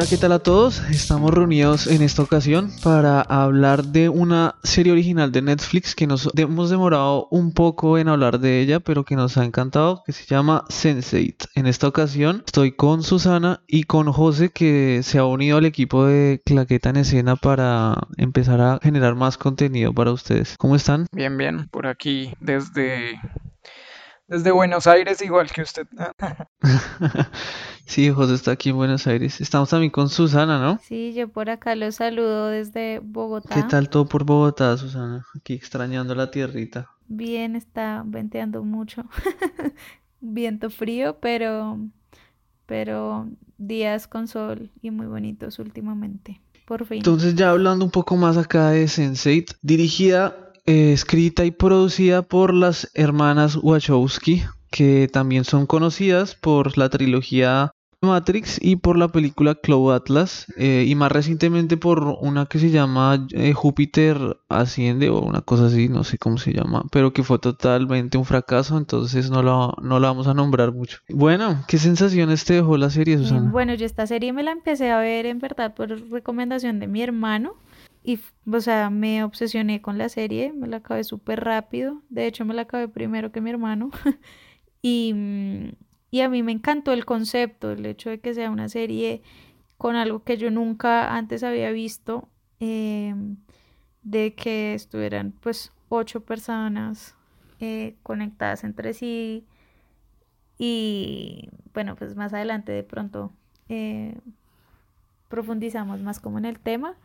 Hola, ¿qué tal a todos? Estamos reunidos en esta ocasión para hablar de una serie original de Netflix que nos hemos demorado un poco en hablar de ella, pero que nos ha encantado, que se llama Sense8. En esta ocasión estoy con Susana y con José que se ha unido al equipo de Claqueta en Escena para empezar a generar más contenido para ustedes. ¿Cómo están? Bien, bien, por aquí desde desde Buenos Aires, igual que usted. sí, José está aquí en Buenos Aires. Estamos también con Susana, ¿no? Sí, yo por acá los saludo desde Bogotá. ¿Qué tal todo por Bogotá, Susana? Aquí extrañando la tierrita. Bien, está venteando mucho. Viento frío, pero pero días con sol y muy bonitos últimamente. Por fin. Entonces, ya hablando un poco más acá de Sense8, dirigida eh, escrita y producida por las hermanas Wachowski, que también son conocidas por la trilogía Matrix y por la película Cloud Atlas eh, y más recientemente por una que se llama eh, Júpiter Asciende o una cosa así, no sé cómo se llama, pero que fue totalmente un fracaso, entonces no lo, no lo vamos a nombrar mucho. Bueno, ¿qué sensaciones te dejó la serie, Susana? Bueno, yo esta serie me la empecé a ver en verdad por recomendación de mi hermano y, o sea, me obsesioné con la serie, me la acabé súper rápido. De hecho, me la acabé primero que mi hermano. y, mm, y a mí me encantó el concepto, el hecho de que sea una serie con algo que yo nunca antes había visto, em, de que estuvieran pues ocho personas eh, conectadas entre sí. Y bueno, pues más adelante de pronto eh, profundizamos más como en el tema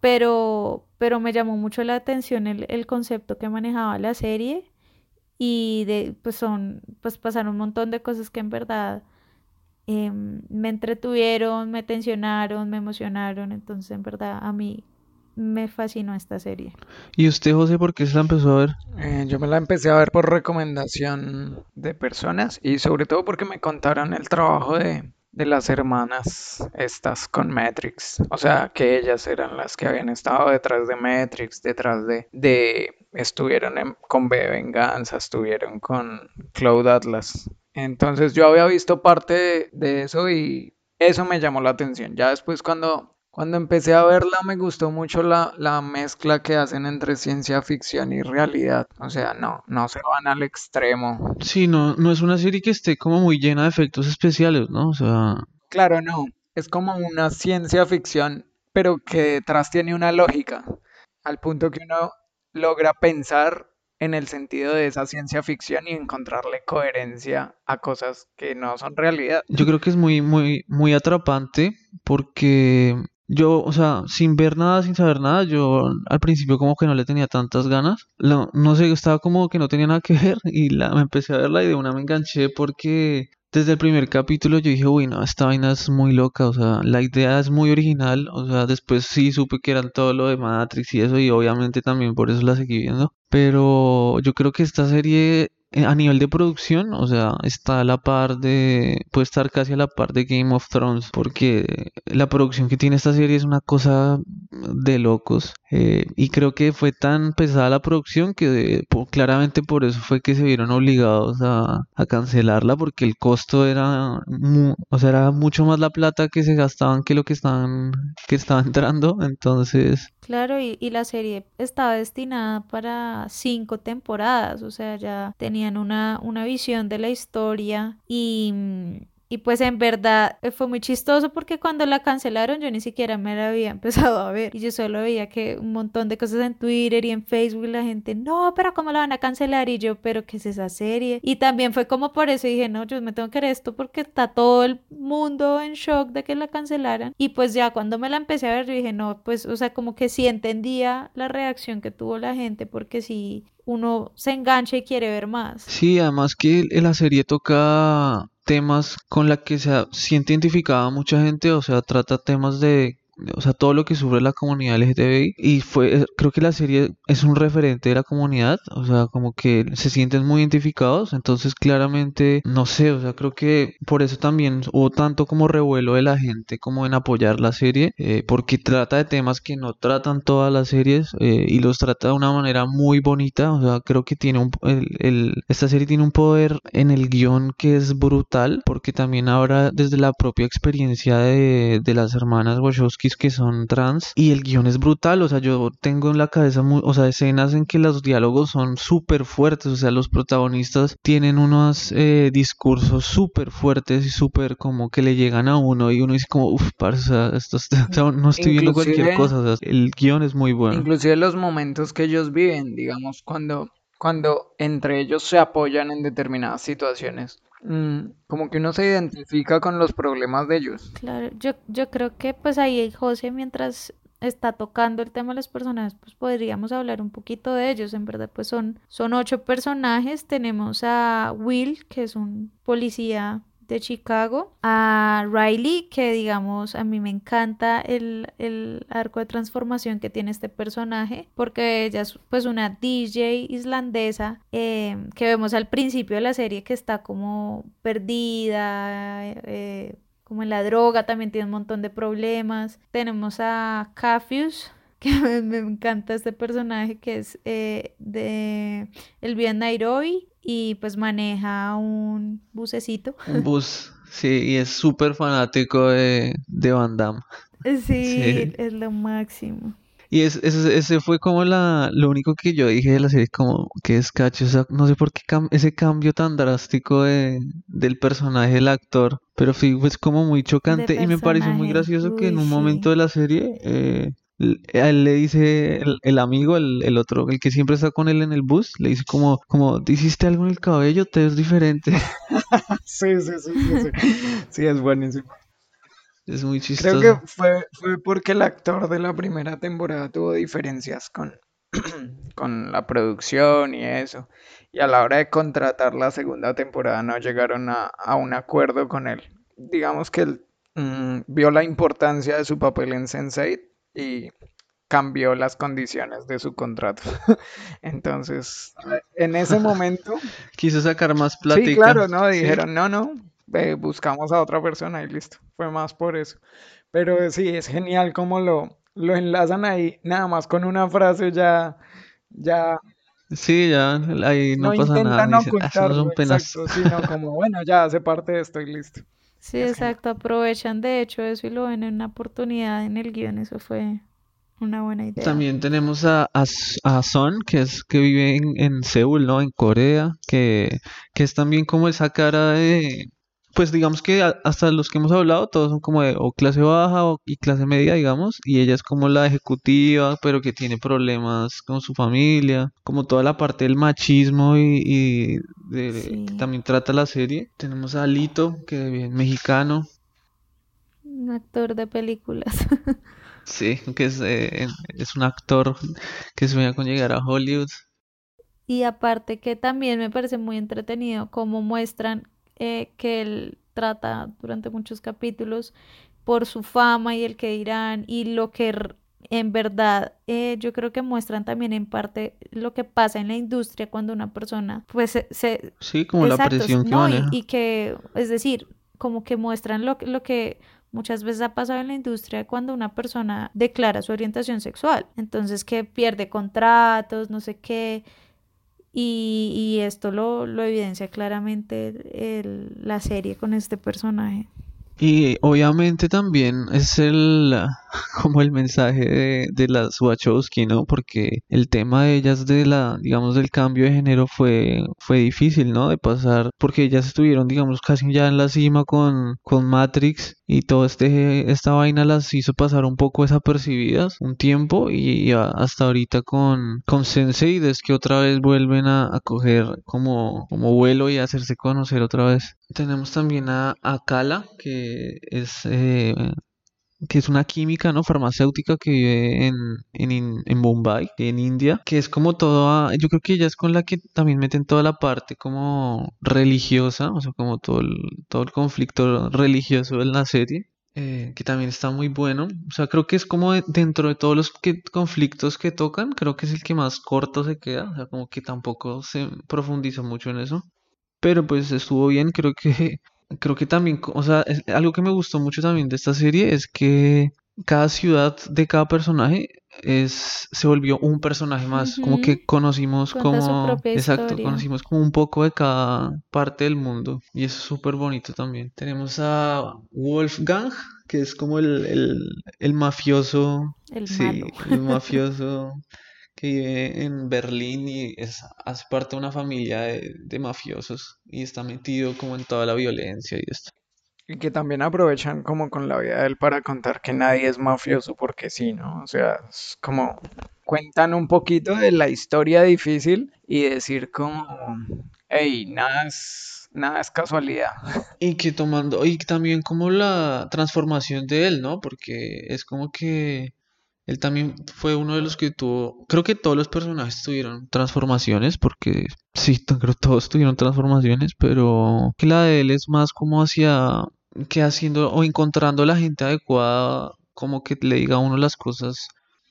pero, pero me llamó mucho la atención el, el concepto que manejaba la serie y de, pues son, pues pasaron un montón de cosas que en verdad em, me entretuvieron, me tensionaron, me emocionaron, entonces en verdad a mí me fascinó esta serie. ¿Y usted, José, por qué se la empezó a ver? Eh, yo me la empecé a ver por recomendación de personas y sobre todo porque me contaron el trabajo de, de las hermanas estas con Matrix. O sea, que ellas eran las que habían estado detrás de Matrix, detrás de... de estuvieron con B Venganza, estuvieron con Cloud Atlas. Entonces yo había visto parte de eso y eso me llamó la atención. Ya después cuando cuando empecé a verla me gustó mucho la, la, mezcla que hacen entre ciencia ficción y realidad. O sea, no, no se van al extremo. Sí, no, no es una serie que esté como muy llena de efectos especiales, ¿no? O sea... Claro, no. Es como una ciencia ficción, pero que detrás tiene una lógica. Al punto que uno logra pensar en el sentido de esa ciencia ficción y encontrarle coherencia a cosas que no son realidad. Yo creo que es muy, muy, muy atrapante porque yo, o sea, sin ver nada, sin saber nada, yo al principio como que no le tenía tantas ganas. No, no sé, estaba como que no tenía nada que ver y la, me empecé a verla y de una me enganché porque desde el primer capítulo yo dije, uy, no, esta vaina es muy loca, o sea, la idea es muy original, o sea, después sí supe que eran todo lo de Matrix y eso y obviamente también por eso la seguí viendo. Pero yo creo que esta serie a nivel de producción, o sea, está a la par de, puede estar casi a la par de Game of Thrones, porque la producción que tiene esta serie es una cosa de locos. Eh, y creo que fue tan pesada la producción que claramente por eso fue que se vieron obligados a, cancelarla, porque el costo era, o sea, era mucho más la plata que se gastaban que lo que estaban, que estaba entrando. Entonces, Claro, y, y, la serie estaba destinada para cinco temporadas, o sea, ya tenían una, una visión de la historia y mm, y pues en verdad eh, fue muy chistoso porque cuando la cancelaron yo ni siquiera me la había empezado a ver. Y yo solo veía que un montón de cosas en Twitter y en Facebook la gente, no, pero ¿cómo la van a cancelar? Y yo, pero ¿qué es esa serie? Y también fue como por eso dije, no, yo me tengo que ver esto porque está todo el mundo en shock de que la cancelaran. Y pues ya cuando me la empecé a ver yo dije, no, pues, o sea, como que sí entendía la reacción que tuvo la gente porque sí uno se engancha y quiere ver más. Sí, además que la serie toca temas con la que se siente identificada mucha gente, o sea, trata temas de o sea, todo lo que sufre la comunidad LGTBI y fue, creo que la serie es un referente de la comunidad, o sea, como que se sienten muy identificados, entonces claramente, no sé, o sea, creo que por eso también hubo tanto como revuelo de la gente como en apoyar la serie, eh, porque trata de temas que no tratan todas las series eh, y los trata de una manera muy bonita, o sea, creo que tiene un, el, esta serie tiene un poder en el guion que es brutal, porque también ahora desde la propia experiencia de, de las hermanas Que son trans, y el guion es brutal, o sea, yo tengo en la cabeza, o sea, escenas en que los diálogos son súper fuertes, o sea, los protagonistas tienen unos eh, discursos súper fuertes y súper como que le llegan a uno y uno dice como, uff, o sea, esto, no estoy viendo cualquier cosa, o sea, el guion es muy bueno. Inclusive los momentos que ellos viven, digamos, cuando, cuando entre ellos se apoyan en determinadas situaciones. Mm, como que uno se identifica con los problemas de ellos. Claro, yo, yo creo que pues ahí José mientras está tocando el tema de los personajes, pues podríamos hablar un poquito de ellos. En verdad, pues son, son ocho personajes. Tenemos a Will, que es un policía de Chicago, a Riley, que digamos, a mí me encanta el, el, arco de transformación que tiene este personaje, porque ella es pues una DJ islandesa eh, que vemos al principio de la serie que está como perdida, eh, como en la droga, también tiene un montón de problemas. Tenemos a Cafius, que me, encanta este personaje que es eh, de el vive en Nairobi y pues maneja un bucecito. Un bus, sí, y es súper fanático de, de Van Damme. Sí, es lo máximo. Y es, ese, fue como la, lo único que yo dije de la serie, como que es cacho, o sea, no sé por qué ese cambio tan drástico de, del personaje del actor, pero fue pues como muy chocante y me pareció muy gracioso que en un momento de la serie eh, a él le dice el, amigo, el, el, otro, el que siempre está con él en el bus, le dice como, como, hiciste algo en el cabello, te ves diferente. sí, sí, sí, sí, sí, es buenísimo. Es muy chistoso. Creo que fue, fue porque el actor de la primera temporada tuvo diferencias con, con la producción y eso. Y a la hora de contratar la segunda temporada no llegaron a, a un acuerdo con él. Digamos que él mm, vio la importancia de su papel en Sense8 y cambió las condiciones de su contrato. Entonces, en ese momento... Quiso sacar más plata. Sí, claro, ¿no? Dijeron, no, no, buscamos a otra persona y listo. Fue más por eso. Pero sí, es genial cómo lo, lo enlazan ahí, nada más con una frase ya... ya Sí, ya ahí no, pasa nada. No ah, son penas. sino como, bueno, ya hace parte de esto y listo. Sí, exacto, aprovechan de hecho eso y lo ven en una oportunidad en el guion, eso fue una buena idea. También tenemos a, a, Son, que es que vive en, en Seúl, ¿no? En Corea, que, que es también como esa cara de, pues digamos que hasta los que hemos hablado, todos son como de o clase baja o, y clase media, digamos, y ella es como la ejecutiva, pero que tiene problemas con su familia, como toda la parte del machismo y, de, que también trata la serie. Tenemos a Lito, que es mexicano. Un actor de películas. sí, que es, eh, es un actor que sueña con llegar a Hollywood. Y aparte que también me parece muy entretenido cómo muestran eh, que él trata durante muchos capítulos por su fama y el que dirán y lo que en verdad eh, yo creo que muestran también en parte lo que pasa en la industria cuando una persona pues se... sí, como la presión que no, y, que, es decir, como que muestran lo, lo que muchas veces ha pasado en la industria cuando una persona declara su orientación sexual. Entonces que pierde contratos, no sé qué, y, esto lo, lo, evidencia claramente el, la serie con este personaje. Y obviamente también es el como el mensaje de, de, las Wachowski, ¿no? Porque el tema de ellas de la, digamos, del cambio de género fue, fue difícil, ¿no? De pasar, porque ellas estuvieron, digamos, casi ya en la cima con, con Matrix y todo este esta vaina las hizo pasar un poco desapercibidas un tiempo y, hasta ahorita con con Sensei es que otra vez vuelven a, coger como como vuelo y a hacerse conocer otra vez. Tenemos también a, a Kala que es eh, que es una química, ¿no? Farmacéutica que vive en, en, en Bombay, en India, que es como toda, yo creo que ella es con la que también meten toda la parte como religiosa, o sea, como todo el, todo el conflicto religioso en la serie. eh, que también está muy bueno. O sea, creo que es como de- dentro de todos los que- conflictos que tocan, creo que es el que más corto se queda. O sea, como que tampoco se profundizó mucho en eso. Pero pues estuvo bien, creo que, creo que también, o sea, es- algo que me gustó mucho también de esta serie es que cada ciudad de cada personaje es, se volvió un personaje más, como que conocimos Cuenta como, exacto, historia. conocimos como un poco de cada parte del mundo y eso es súper bonito también. Tenemos a Wolfgang, que es como el, el, el mafioso, El sí, malo. el mafioso que vive en Berlín y es, hace parte de una familia de, de mafiosos y está metido como en toda la violencia y esto. Y que también aprovechan como con la vida de él para contar que nadie es mafioso porque sí, ¿no? O sea, es como cuentan un poquito de la historia difícil y decir como, hey, nada es, nada es casualidad. Y que tomando, y también como la transformación de él, ¿no? Porque es como que él también fue uno de los que tuvo, creo que todos los personajes tuvieron transformaciones, porque sí, creo que todos tuvieron transformaciones, pero que la de él es más como hacia, que haciendo o encontrando la gente adecuada, como que le diga a uno las cosas,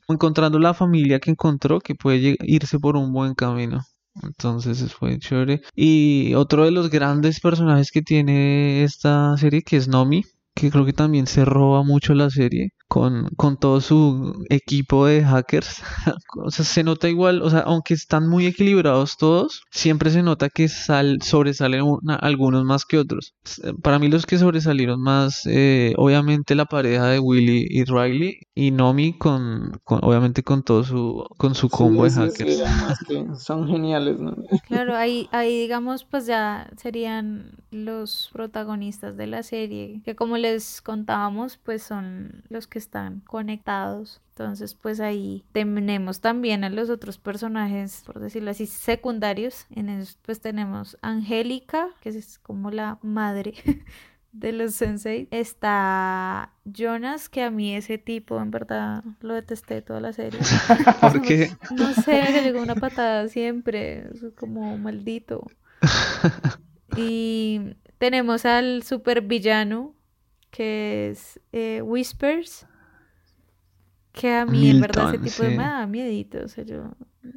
o encontrando la familia que encontró que puede irse por un buen camino. Entonces fue chévere. Y otro de los grandes personajes que tiene esta serie, que es Nomi, que creo que también se roba mucho la serie con, con todo su equipo de hackers. O sea, se nota igual, o sea, aunque están muy equilibrados todos, siempre se nota que sal, sobresalen una- algunos más que otros. S- Para mí los que sobresalieron más, eh, obviamente la pareja de Willy y Riley y Nomi con, con obviamente con todo su, con su combo de Sí, hackers. sí, además que son geniales, ¿no? Claro, ahí, ahí digamos, pues ya serían los protagonistas de la serie, que como les contábamos, pues son los que están conectados. Entonces, pues ahí tenemos también a los otros personajes, por decirlo así, secundarios. En eso, pues tenemos Angélica, que es como la madre de los sensei. Está Jonas, que a mí ese tipo en verdad lo detesté toda la serie. Porque No sé, le llegó una patada siempre, es como maldito. Y tenemos al supervillano, que es eh, Whispers, que a mí en verdad ese tipo de sí. me da miedito, o sea, yo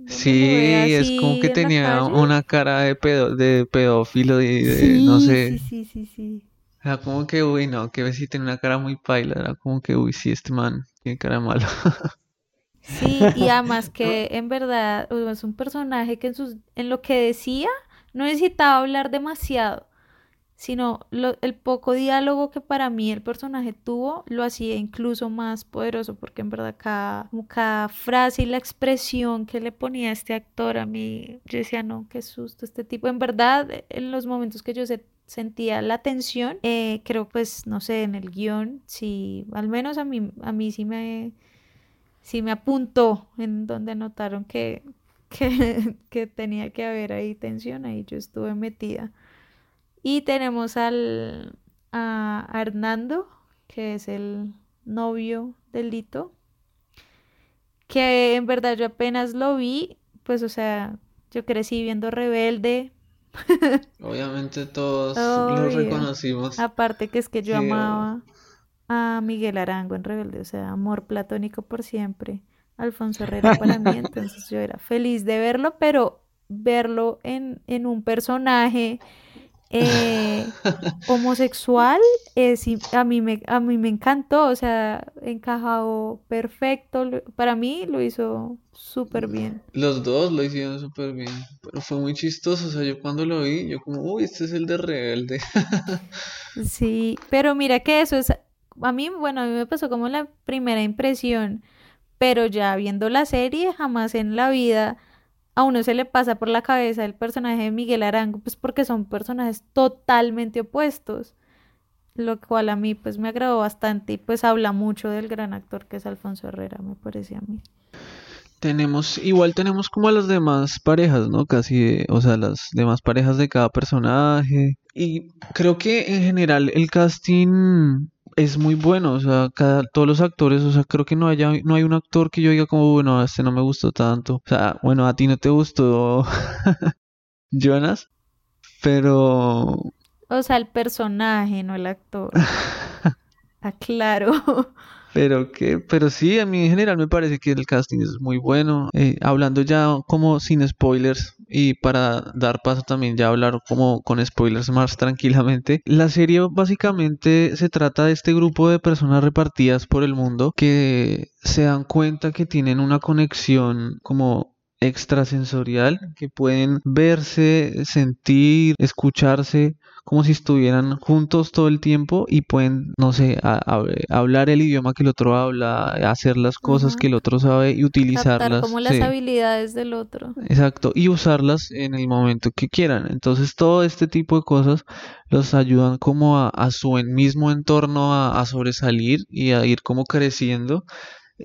Sí, es como que tenía una cara de pedo, de pedófilo y de, Sí, no sí, sé, sí, sí, sí. era como que, uy, no, que si tiene una cara muy paila, era como que, uy, sí, este man tiene cara de malo. Sí, y además que en verdad es un personaje que en sus, en lo que decía no necesitaba hablar demasiado, sino lo- el poco diálogo que para mí el personaje tuvo lo hacía incluso más poderoso, porque en verdad cada, cada frase y la expresión que le ponía este actor a mí, yo decía, no, qué susto este tipo. En verdad, en los momentos que yo se- sentía la tensión, eh, creo pues, no sé, en el guion, sí, al menos a mí, a mí sí me sí me apuntó en donde notaron que, que, que tenía que haber ahí tensión, ahí yo estuve metida. Y tenemos al, a, Hernando, que es el novio del Lito, que en verdad yo apenas lo vi, pues o sea, yo crecí viendo Rebelde, Obviamente todos lo reconocimos. aparte que es que yo Sí, amaba a Miguel Arango en Rebelde, o sea, amor platónico por siempre. Alfonso Herrera para mí, entonces yo era feliz de verlo, pero verlo en, en un personaje eh, homosexual es, i- a mí me, a mí me encantó, o sea, encajado perfecto, para mí lo hizo súper bien. Los dos lo hicieron súper bien, pero fue muy chistoso, o sea, yo cuando lo vi, yo como, uy, este es el de Rebelde. Sí, pero mira que eso es, a mí, bueno, a mí me pasó como la primera impresión, pero ya viendo la serie, jamás en la vida a uno se le pasa por la cabeza el personaje de Miguel Arango, pues porque son personajes totalmente opuestos, lo cual a mí pues me agradó bastante y pues habla mucho del gran actor que es Alfonso Herrera, me parece a mí. Tenemos, igual tenemos como a las demás parejas, ¿no? Casi, o sea, las demás parejas de cada personaje. Y creo que en general el casting es muy bueno, o sea, cada, todos los actores, o sea, creo que no haya, no hay un actor que yo diga como, bueno, este no me gustó tanto. O sea, bueno, a ti no te gustó Jonas, pero O sea, el personaje, no el actor. Ah, claro. Pero que, pero sí, a mí en general me parece que el casting es muy bueno. Eh, hablando ya como sin spoilers y para dar paso también ya hablar como con spoilers más tranquilamente. La serie básicamente se trata de este grupo de personas repartidas por el mundo que se dan cuenta que tienen una conexión como extrasensorial, que pueden verse, sentir, escucharse como si estuvieran juntos todo el tiempo y pueden, no sé, hablar el idioma que el otro habla, hacer las cosas que el otro sabe y utilizarlas. como las habilidades del otro. Exacto, y usarlas en el momento que quieran. Entonces todo este tipo de cosas los ayudan como a, su mismo entorno a, sobresalir y a ir como creciendo.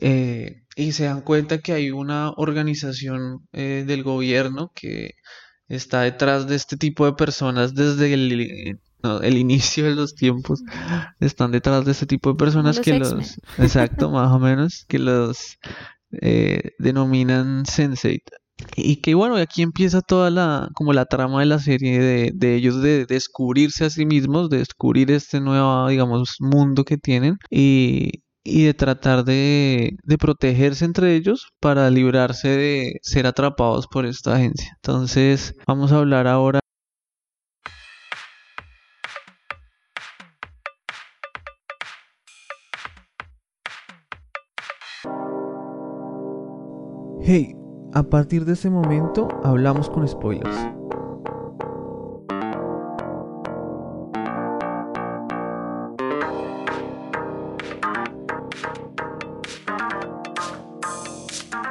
Eh, y se dan cuenta que hay una organización eh, del gobierno que está detrás de este tipo de personas desde el, el inicio de los tiempos. Están detrás de este tipo de personas que los... Exacto, más o menos, que los eh, denominan sensei. Y que bueno, aquí empieza toda la, como la trama de la serie de, de, ellos de descubrirse a sí mismos, de descubrir este nuevo, digamos, mundo que tienen y, y de tratar de, protegerse entre ellos para librarse de ser atrapados por esta agencia. Entonces vamos a hablar ahora Hey, a partir de ese momento hablamos con spoilers.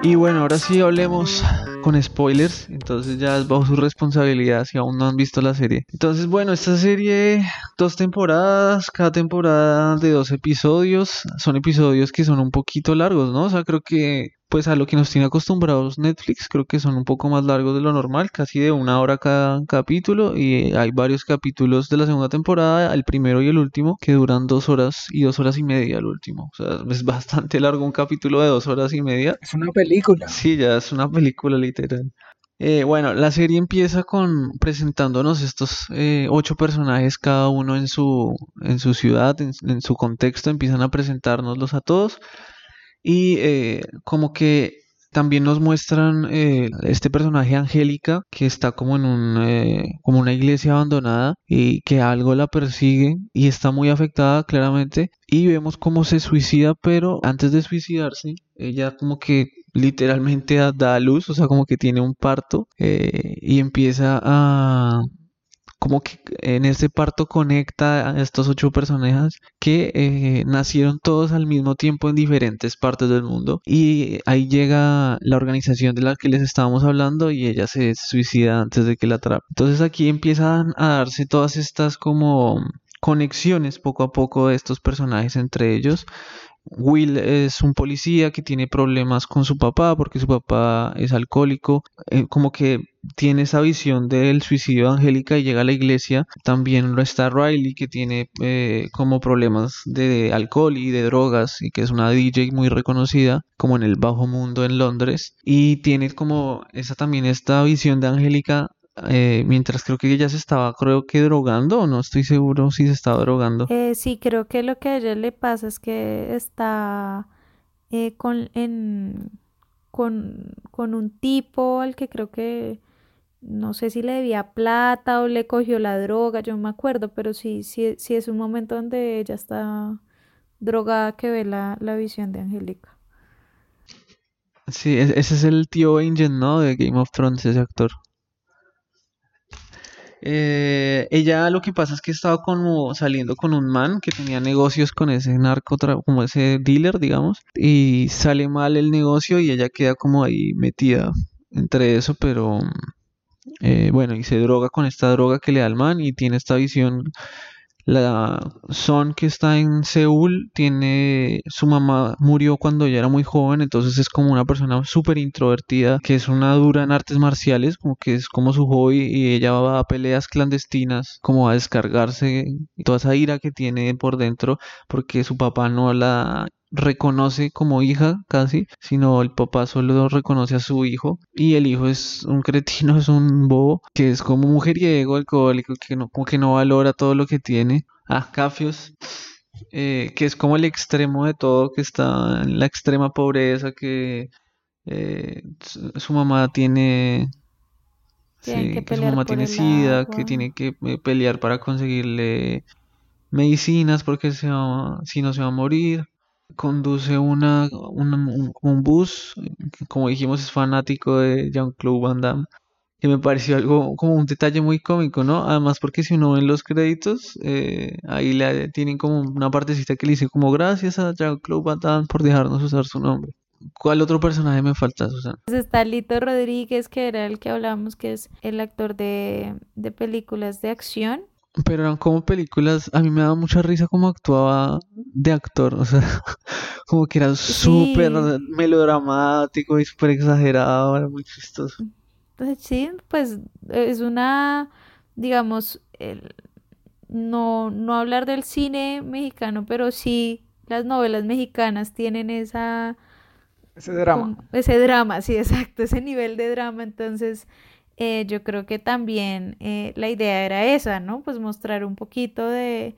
Y bueno, ahora sí hablemos con spoilers, entonces ya es bajo su responsabilidad si aún no han visto la serie. Entonces, bueno, esta serie, dos temporadas, cada temporada de dos episodios, son episodios que son un poquito largos, ¿no? O sea, creo que pues a lo que nos tiene acostumbrados Netflix, creo que son un poco más largos de lo normal, casi de una hora cada capítulo y hay varios capítulos de la segunda temporada, el primero y el último, que duran dos horas y dos horas y media el último. O sea, es bastante largo un capítulo de dos horas y media. Es una película. Sí, ya es una película literal. Eh, bueno, la serie empieza con presentándonos estos eh, ocho personajes, cada uno en su, en su ciudad, en, en su contexto, empiezan a presentárnoslos a todos y eh, como que también nos muestran eh, este personaje Angélica que está como en un eh, como una iglesia abandonada y que algo la persigue y está muy afectada claramente y vemos cómo se suicida pero antes de suicidarse ella como que literalmente da, a luz o sea como que tiene un parto y empieza a como que en ese parto conecta a estos ocho personajes que eh, nacieron todos al mismo tiempo en diferentes partes del mundo y ahí llega la organización de la que les estábamos hablando y ella se suicida antes de que la atrape. Entonces aquí empiezan a darse todas estas como conexiones poco a poco de estos personajes entre ellos Will es un policía que tiene problemas con su papá porque su papá es alcohólico, eh, como que tiene esa visión del suicidio de Angélica y llega a la iglesia. También lo está Riley que tiene eh, como problemas de alcohol y de drogas y que es una DJ muy reconocida como en el bajo mundo en Londres y tiene como esa también esta visión de Angélica eh, mientras creo que ella se estaba, creo que drogando, o no estoy seguro si se estaba drogando. Eh, sí, creo que lo que a ella le pasa es que está eh, con, en, con, con un tipo al que creo que no sé si le debía plata o le cogió la droga, yo no me acuerdo, pero sí, sí, sí es un momento donde ella está drogada que ve la, la visión de Angélica. Sí, ese es el tío Angel, ¿no? De Game of Thrones, ese actor. Eh, ella lo que pasa es que estaba como saliendo con un man que tenía negocios con ese narco, como ese dealer, digamos, y sale mal el negocio y ella queda como ahí metida entre eso, pero eh, bueno, y se droga con esta droga que le da el man y tiene esta visión la Son que está en Seúl tiene su mamá murió cuando ella era muy joven, entonces es como una persona súper introvertida, que es una dura en artes marciales, como que es como su hobby y ella va a peleas clandestinas, como a descargarse toda esa ira que tiene por dentro porque su papá no la reconoce como hija casi, sino el papá solo reconoce a su hijo y el hijo es un cretino, es un bobo, que es como mujeriego, alcohólico, que no, como que no valora todo lo que tiene. Ah, Cafios. eh, que es como el extremo de todo, que está en la extrema pobreza, que eh, su, su mamá tiene, que sí, que su mamá tiene sida, que tiene que eh, pelear para conseguirle medicinas porque se va- si no se va a morir. Conduce una, un, bus, como dijimos es fanático de Jean-Claude Van Damme, que me pareció algo como un detalle muy cómico, ¿no? Además porque si uno ve los créditos, eh, ahí le tienen como una partecita que le dice como gracias a Jean-Claude Van Damme por dejarnos usar su nombre. ¿Cuál otro personaje me falta, Susana? Pues está Lito Rodríguez, que era el que hablábamos, que es el actor de, de películas de acción. Pero eran como películas, a mí me daba mucha risa cómo actuaba de actor, o sea, como que era súper Sí, melodramático y súper exagerado, era muy chistoso. sí, pues es una, digamos, el- no, no hablar del cine mexicano, pero sí las novelas mexicanas tienen esa, Ese drama. como ese drama, sí, exacto, ese nivel de drama. Entonces, eh, yo creo que también eh, la idea era esa, ¿no? Pues mostrar un poquito de,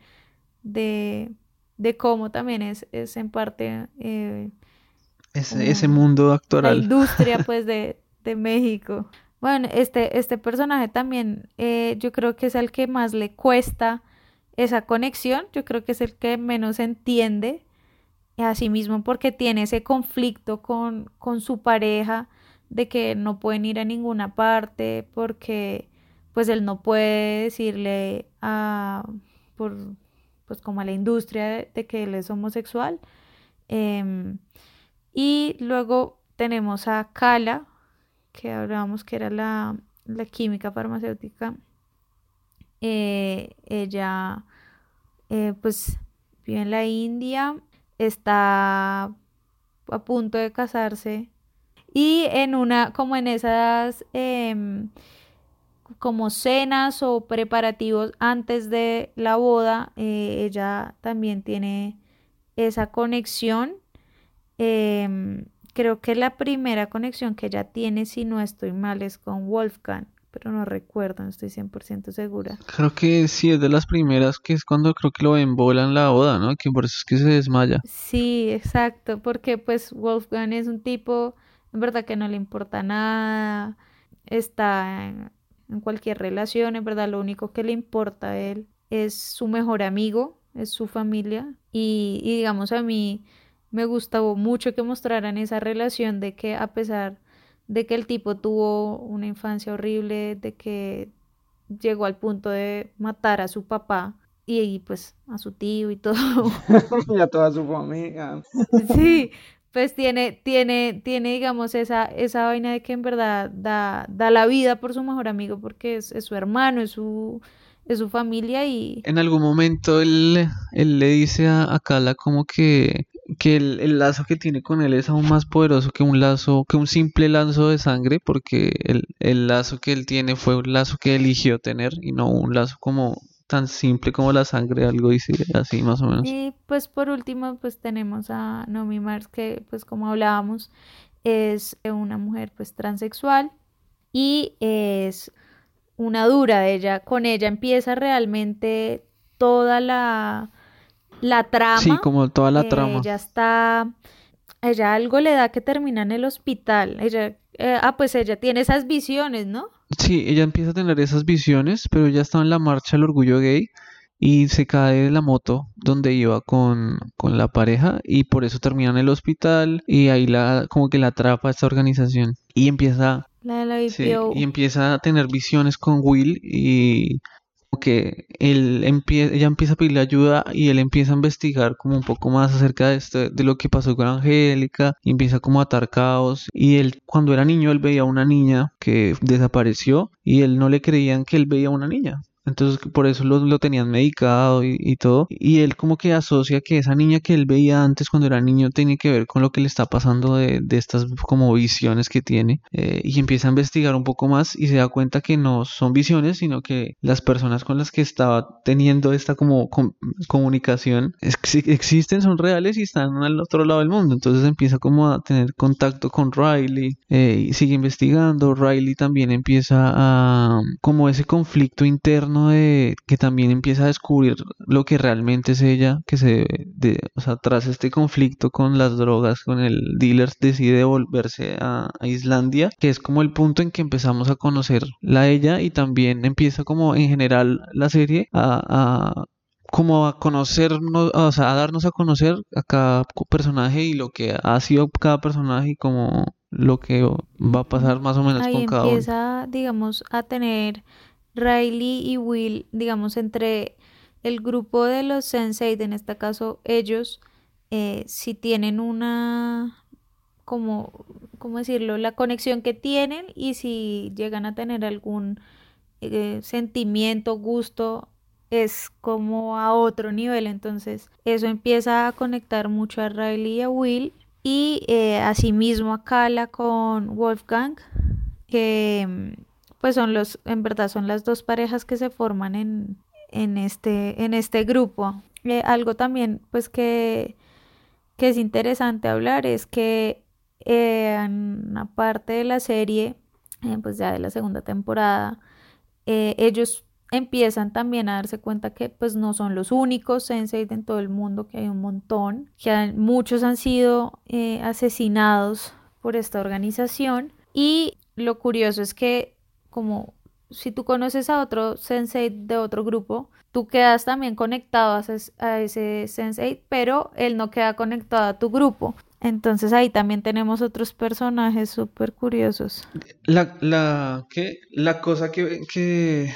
de, de cómo también es, es en parte eh, Ese, ese mundo la actoral. industria, pues, de, de México. Bueno, este, este personaje también, yo creo que es el que más le cuesta esa conexión, yo creo que es el que menos entiende a sí mismo porque tiene ese conflicto con, con su pareja de que no pueden ir a ninguna parte porque pues él no puede decirle a por pues como a la industria de, que él es homosexual. Em, y luego tenemos a Kala, que hablábamos que era la, la química farmacéutica. Eh, ella eh, pues vive en la India, está a punto de casarse y en una, como en esas em, como cenas o preparativos antes de la boda, eh, ella también tiene esa conexión. Em, creo que la primera conexión que ella tiene, si no estoy mal, es con Wolfgang, pero no recuerdo, no estoy 100% segura. Creo que sí, es de las primeras, que es cuando creo que lo embolan la boda, ¿no? Que por eso es que se desmaya. Sí, exacto, porque pues Wolfgang es un tipo, en verdad que no le importa nada, está en, en cualquier relación, en verdad lo único que le importa a él es su mejor amigo, es su familia y, y digamos a mí me gustó mucho que mostraran esa relación de que a pesar de que el tipo tuvo una infancia horrible, de que llegó al punto de matar a su papá y, y, pues a su tío y todo. Y a toda su familia. Sí, pues tiene, tiene, tiene, digamos, esa, esa vaina de que en verdad da, da la vida por su mejor amigo porque es, es su hermano, es su, es su familia y En algún momento él, él le dice a, a Kala como que, que el, el lazo que tiene con él es aún más poderoso que un lazo, que un simple lazo de sangre, porque el, el lazo que él tiene fue un lazo que eligió tener y no un lazo como tan simple como la sangre, algo dice así más o menos. Y pues por último, pues tenemos a Naomi Mars, que pues como hablábamos, es una mujer pues transexual y es una dura. Ella, con ella empieza realmente toda la, la Sí, trama. como toda la Eh, trama. ella está, ella algo le da que termina en el hospital. Ella, eh, ah, pues ella tiene esas visiones, ¿no? Sí, ella empieza a tener esas visiones, pero ella está en la marcha del orgullo gay y se cae de la moto donde iba con, con la pareja y por eso termina en el hospital y ahí la como que la atrapa esta organización y empieza, La de la sí, y empieza a tener visiones con Will y que él empie- ella empieza a pedirle ayuda y él empieza a investigar como un poco más acerca de este, de lo que pasó con Angélica y empieza como a atar caos y él cuando era niño él veía a una niña que desapareció y él no le creían que él veía a una niña. Entonces por eso lo, lo tenían medicado y, y todo. Y él como que asocia que esa niña que él veía antes cuando era niño tiene que ver con lo que le está pasando de, de estas como visiones que tiene. Eh, y empieza a investigar un poco más y se da cuenta que no son visiones, sino que las personas con las que estaba teniendo esta como com- comunicación ex- existen, son reales y están al otro lado del mundo. Entonces empieza como a tener contacto con Riley eh, y sigue investigando. Riley también empieza a como ese conflicto interno de que también empieza a descubrir lo que realmente es ella, que se, de, o sea, tras este conflicto con las drogas, con el dealer, decide volverse a, Islandia, que es como el punto en que empezamos a conocerla a ella y también empieza como en general la serie a, como a conocernos, o sea, a darnos a conocer a cada personaje y lo que ha sido cada personaje y como lo que va a pasar más o menos con cada uno. empieza, digamos, a tener Riley y Will, digamos, entre el grupo de los Sensei, en este caso ellos, eh, si tienen una, como, ¿cómo decirlo? La conexión que tienen y si llegan a tener algún eh, sentimiento, gusto, es como a otro nivel. Entonces, eso empieza a conectar mucho a Riley y a Will y eh, asimismo a Kala con Wolfgang, que pues son los, en verdad son las dos parejas que se forman en, en, este, en este grupo. Eh, algo también pues que, que, es interesante hablar es que eh, en una parte de la serie, eh, pues ya de la segunda temporada, ellos empiezan también a darse cuenta que pues no son los únicos sensei en todo el mundo, que hay un montón, que muchos han sido eh, asesinados por esta organización y lo curioso es que como si tú conoces a otro sensei de otro grupo, tú quedas también conectado a ese, sensei, pero él no queda conectado a tu grupo. Entonces ahí también tenemos otros personajes súper curiosos. La, la, ¿qué? la cosa que, que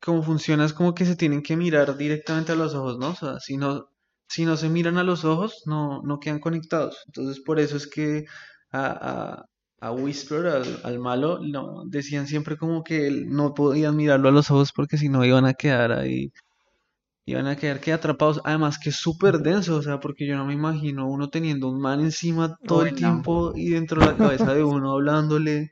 cómo funciona es como que se tienen que mirar directamente a los ojos, ¿no? O sea, si no, si no se miran a los ojos, no, no quedan conectados. Entonces, por eso es que a, a, a Whisper, al, malo, no, decían siempre como que no podían mirarlo a los ojos porque si no iban a quedar ahí, iban a quedar que atrapados. Además que es súper denso, o sea, porque yo no me imagino uno teniendo un man encima todo el tiempo y dentro de la cabeza de uno hablándole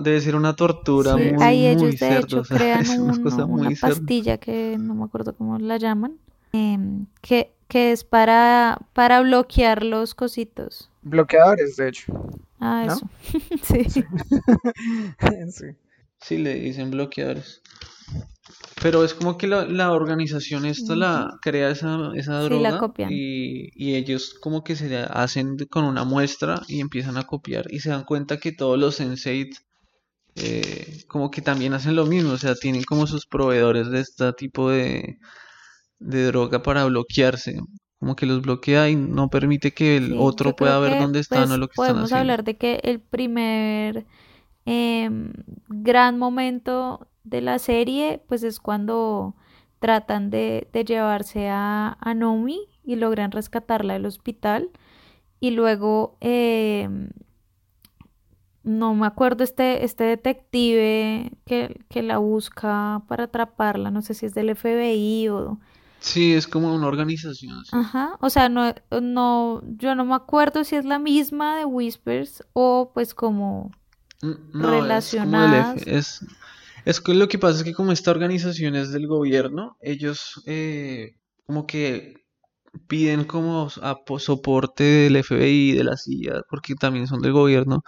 debe ser una tortura muy, Ahí ellos de hecho crean una, pastilla que no me acuerdo cómo la llaman, em, que, que es para, para bloquear los cositos. Bloqueadores, de hecho. Ah, eso. sí. sí. Sí, le dicen bloqueadores. Pero es como que la, la organización esta la crea esa, esa droga y, y, ellos como que se hacen con una muestra y empiezan a copiar y se dan cuenta que todos los sensei eh, como que también hacen lo mismo, o sea, tienen como sus proveedores de este tipo de, de droga para bloquearse. Como que los bloquea y no permite que el otro pueda ver dónde están pues, o lo que están haciendo. Podemos hablar de que el primer em, gran momento de la serie, pues es cuando tratan de, llevarse a, a, Nomi y logran rescatarla del hospital. Y luego, em, no me acuerdo, este, este detective que, que, la busca para atraparla, no sé si es del FBI o... Sí, es como una organización. Ajá, o sea, no, no, yo no me acuerdo si es la misma de Whispers o pues como relacionadas. es es que lo que pasa es que como esta organización es del gobierno, ellos eh, como que piden como soporte del FBI, de la CIA, porque también son del gobierno,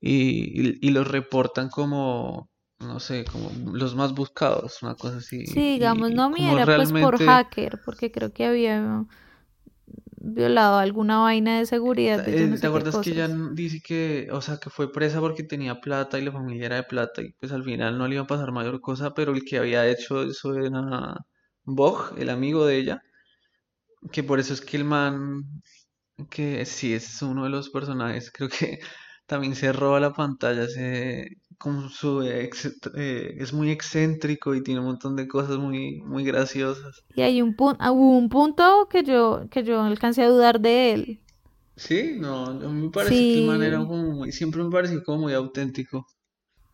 y, y, los reportan como, no sé, como los más buscados, una cosa así. Sí, digamos, no me era pues por hacker, porque creo que había violado alguna vaina de seguridad. Eh, ¿Te acuerdas que ella dice que, o sea, que fue presa porque tenía plata y la familia era de plata y pues al final no le iba a pasar mayor cosa, pero el que había hecho eso era Bog, el amigo de ella, que por eso es que el man, que sí es uno de los personajes, creo que también se roba la pantalla, se como su eh, es muy excéntrico y tiene un montón de cosas muy muy graciosas. Y hay un punto ah, hubo un punto que yo que yo alcancé a dudar de él. Sí, no, a mí me parece que manera como muy, siempre me pareció como muy auténtico.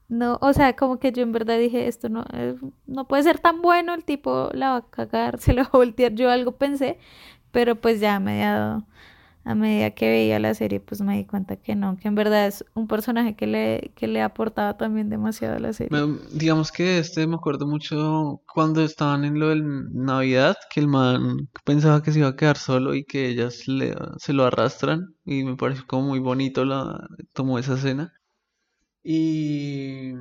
No, o sea, como que yo en verdad dije, esto no, eh, no puede ser tan bueno, el tipo la va a cagar, se lo va a voltear, yo algo pensé, pero pues ya me ha dado a medida que veía la serie, pues me di cuenta que no, que en verdad es un personaje que le, que le aportaba también demasiado a la serie. digamos que este me acuerdo mucho cuando estaban en lo del Navidad, que el man pensaba que se iba a quedar solo y que ellas le, se lo arrastran y me pareció como muy bonito la tomó esa escena. Y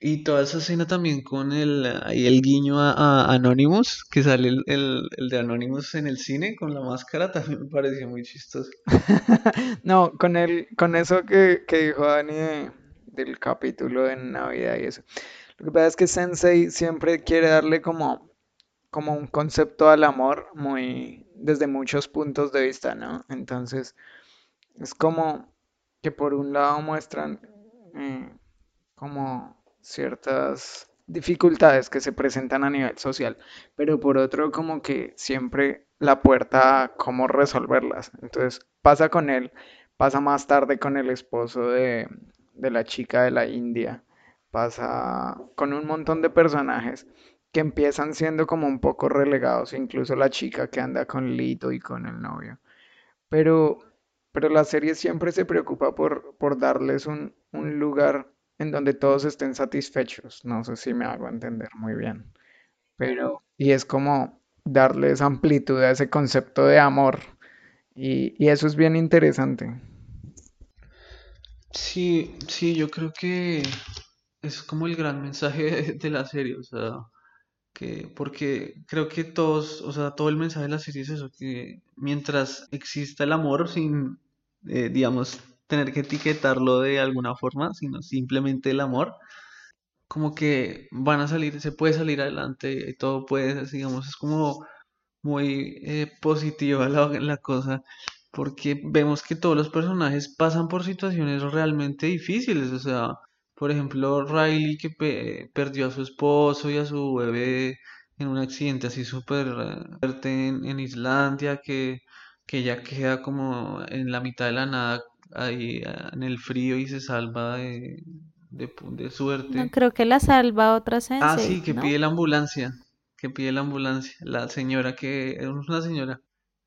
Y toda esa escena también con el, ahí el guiño a, Anonymous, que sale el, el, el de Anonymous en el cine con la máscara, también me pareció muy chistoso. No, con el, con eso que, que dijo Dani de- del capítulo de Navidad y eso. Lo que pasa es que Sensei siempre quiere darle como, como un concepto al amor muy desde muchos puntos de vista, ¿no? Entonces, es como que por un lado muestran eh, como ciertas dificultades que se presentan a nivel social, pero por otro como que siempre la puerta a cómo resolverlas. Entonces pasa con él, pasa más tarde con el esposo de, de la chica de la India, pasa con un montón de personajes que empiezan siendo como un poco relegados, incluso la chica que anda con Lito y con el novio. Pero, pero la serie siempre se preocupa por, por darles un, un lugar en donde todos estén satisfechos. No sé si me hago entender muy bien. Pero, y es como darles amplitud a ese concepto de amor. Y, y eso es bien interesante. Sí, sí, yo creo que es como el gran mensaje de, la serie, o sea, que porque creo que todos, o sea, todo el mensaje de la serie es eso, que mientras exista el amor sin, eh, digamos, tener que etiquetarlo de alguna forma, sino simplemente el amor, como que van a salir, se puede salir adelante y todo puede, digamos, es como muy eh, positiva la, cosa, porque vemos que todos los personajes pasan por situaciones realmente difíciles, o sea, por ejemplo, Riley que pe- perdió a su esposo y a su bebé en un accidente así súper eh, fuerte en, en Islandia, que, que ella queda como en la mitad de la nada ahí eh, en el frío y se salva de, de, de No, suerte. creo que la salva otra Ah, sensei, sí, que ¿no? pide la ambulancia, que pide la ambulancia, la señora que es una señora